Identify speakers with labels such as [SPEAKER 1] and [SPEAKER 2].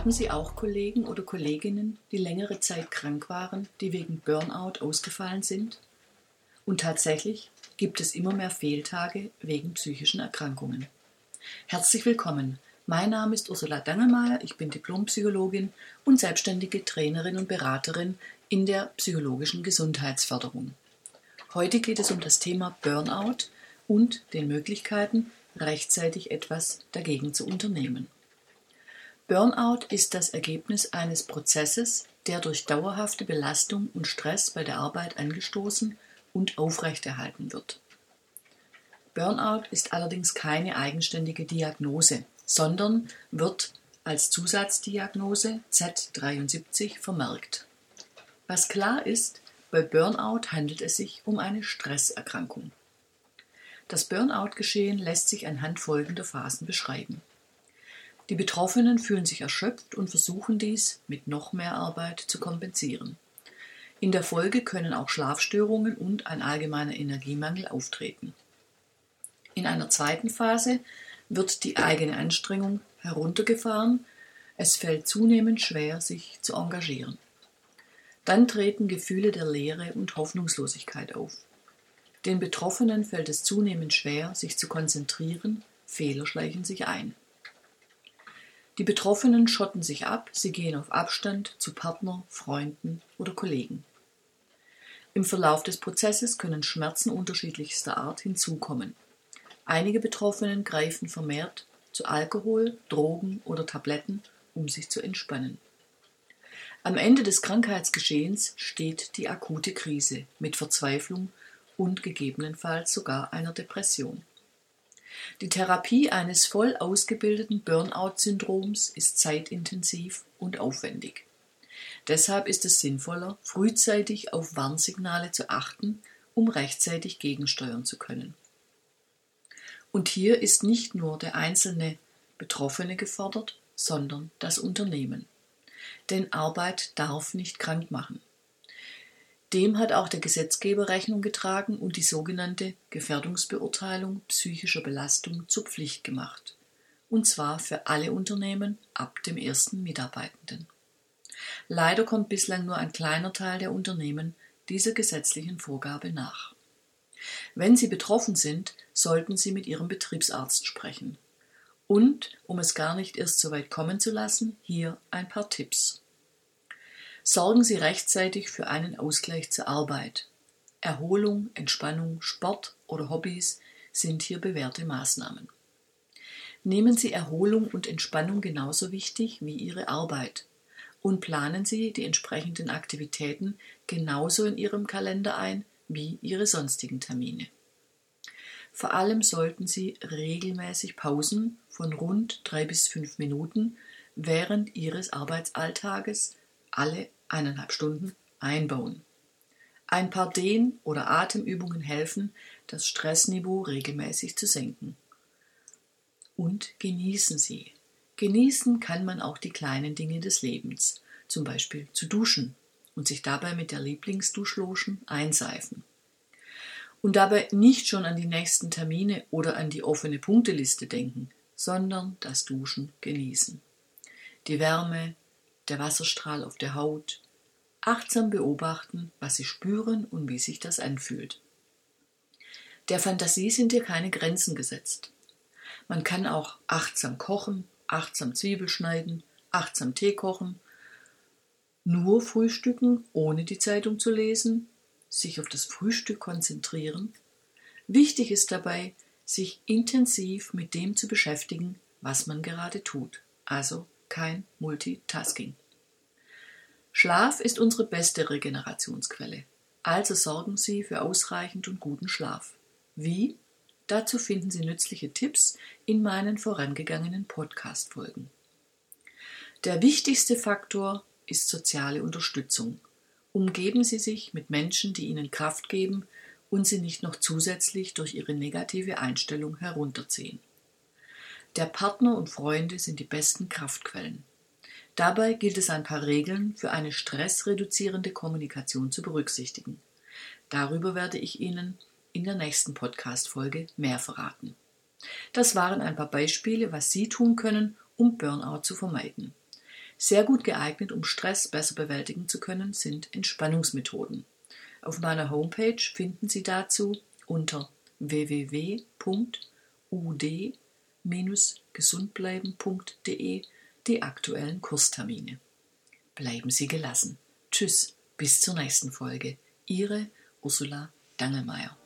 [SPEAKER 1] Haben Sie auch Kollegen oder Kolleginnen, die längere Zeit krank waren, die wegen Burnout ausgefallen sind? Und tatsächlich gibt es immer mehr Fehltage wegen psychischen Erkrankungen. Herzlich willkommen. Mein Name ist Ursula Dangelmeier, ich bin Diplompsychologin und selbstständige Trainerin und Beraterin in der psychologischen Gesundheitsförderung. Heute geht es um das Thema Burnout und den Möglichkeiten, rechtzeitig etwas dagegen zu unternehmen. Burnout ist das Ergebnis eines Prozesses, der durch dauerhafte Belastung und Stress bei der Arbeit angestoßen und aufrechterhalten wird. Burnout ist allerdings keine eigenständige Diagnose, sondern wird als Zusatzdiagnose Z73 vermerkt. Was klar ist, bei Burnout handelt es sich um eine Stresserkrankung. Das Burnout-Geschehen lässt sich anhand folgender Phasen beschreiben. Die Betroffenen fühlen sich erschöpft und versuchen dies mit noch mehr Arbeit zu kompensieren. In der Folge können auch Schlafstörungen und ein allgemeiner Energiemangel auftreten. In einer zweiten Phase wird die eigene Anstrengung heruntergefahren, es fällt zunehmend schwer, sich zu engagieren. Dann treten Gefühle der Leere und Hoffnungslosigkeit auf. Den Betroffenen fällt es zunehmend schwer, sich zu konzentrieren, Fehler schleichen sich ein. Die Betroffenen schotten sich ab, sie gehen auf Abstand zu Partner, Freunden oder Kollegen. Im Verlauf des Prozesses können Schmerzen unterschiedlichster Art hinzukommen. Einige Betroffenen greifen vermehrt zu Alkohol, Drogen oder Tabletten, um sich zu entspannen. Am Ende des Krankheitsgeschehens steht die akute Krise mit Verzweiflung und gegebenenfalls sogar einer Depression. Die Therapie eines voll ausgebildeten Burnout-Syndroms ist zeitintensiv und aufwendig. Deshalb ist es sinnvoller, frühzeitig auf Warnsignale zu achten, um rechtzeitig gegensteuern zu können. Und hier ist nicht nur der einzelne Betroffene gefordert, sondern das Unternehmen. Denn Arbeit darf nicht krank machen. Dem hat auch der Gesetzgeber Rechnung getragen und die sogenannte Gefährdungsbeurteilung psychischer Belastung zur Pflicht gemacht. Und zwar für alle Unternehmen ab dem ersten Mitarbeitenden. Leider kommt bislang nur ein kleiner Teil der Unternehmen dieser gesetzlichen Vorgabe nach. Wenn Sie betroffen sind, sollten Sie mit Ihrem Betriebsarzt sprechen. Und, um es gar nicht erst so weit kommen zu lassen, hier ein paar Tipps. Sorgen Sie rechtzeitig für einen Ausgleich zur Arbeit. Erholung, Entspannung, Sport oder Hobbys sind hier bewährte Maßnahmen. Nehmen Sie Erholung und Entspannung genauso wichtig wie Ihre Arbeit und planen Sie die entsprechenden Aktivitäten genauso in Ihrem Kalender ein wie Ihre sonstigen Termine. Vor allem sollten Sie regelmäßig Pausen von rund drei bis fünf Minuten während Ihres Arbeitsalltages alle eineinhalb Stunden einbauen. Ein paar Dehn- oder Atemübungen helfen, das Stressniveau regelmäßig zu senken. Und genießen Sie. Genießen kann man auch die kleinen Dinge des Lebens, zum Beispiel zu duschen und sich dabei mit der Lieblingsduschlotion einseifen. Und dabei nicht schon an die nächsten Termine oder an die offene Punkteliste denken, sondern das Duschen genießen. Die Wärme, der Wasserstrahl auf der Haut, achtsam beobachten, was sie spüren und wie sich das anfühlt. Der Fantasie sind hier keine Grenzen gesetzt. Man kann auch achtsam kochen, achtsam Zwiebel schneiden, achtsam Tee kochen, nur frühstücken, ohne die Zeitung zu lesen, sich auf das Frühstück konzentrieren. Wichtig ist dabei, sich intensiv mit dem zu beschäftigen, was man gerade tut, also kein Multitasking. Schlaf ist unsere beste Regenerationsquelle. Also sorgen Sie für ausreichend und guten Schlaf. Wie? Dazu finden Sie nützliche Tipps in meinen vorangegangenen Podcast-Folgen. Der wichtigste Faktor ist soziale Unterstützung. Umgeben Sie sich mit Menschen, die Ihnen Kraft geben und Sie nicht noch zusätzlich durch Ihre negative Einstellung herunterziehen. Der Partner und Freunde sind die besten Kraftquellen. Dabei gilt es ein paar Regeln für eine stressreduzierende Kommunikation zu berücksichtigen. Darüber werde ich Ihnen in der nächsten Podcast-Folge mehr verraten. Das waren ein paar Beispiele, was Sie tun können, um Burnout zu vermeiden. Sehr gut geeignet, um Stress besser bewältigen zu können, sind Entspannungsmethoden. Auf meiner Homepage finden Sie dazu unter www.ud-gesundbleiben.de die aktuellen Kurstermine. Bleiben Sie gelassen. Tschüss, bis zur nächsten Folge. Ihre Ursula Dangelmeier.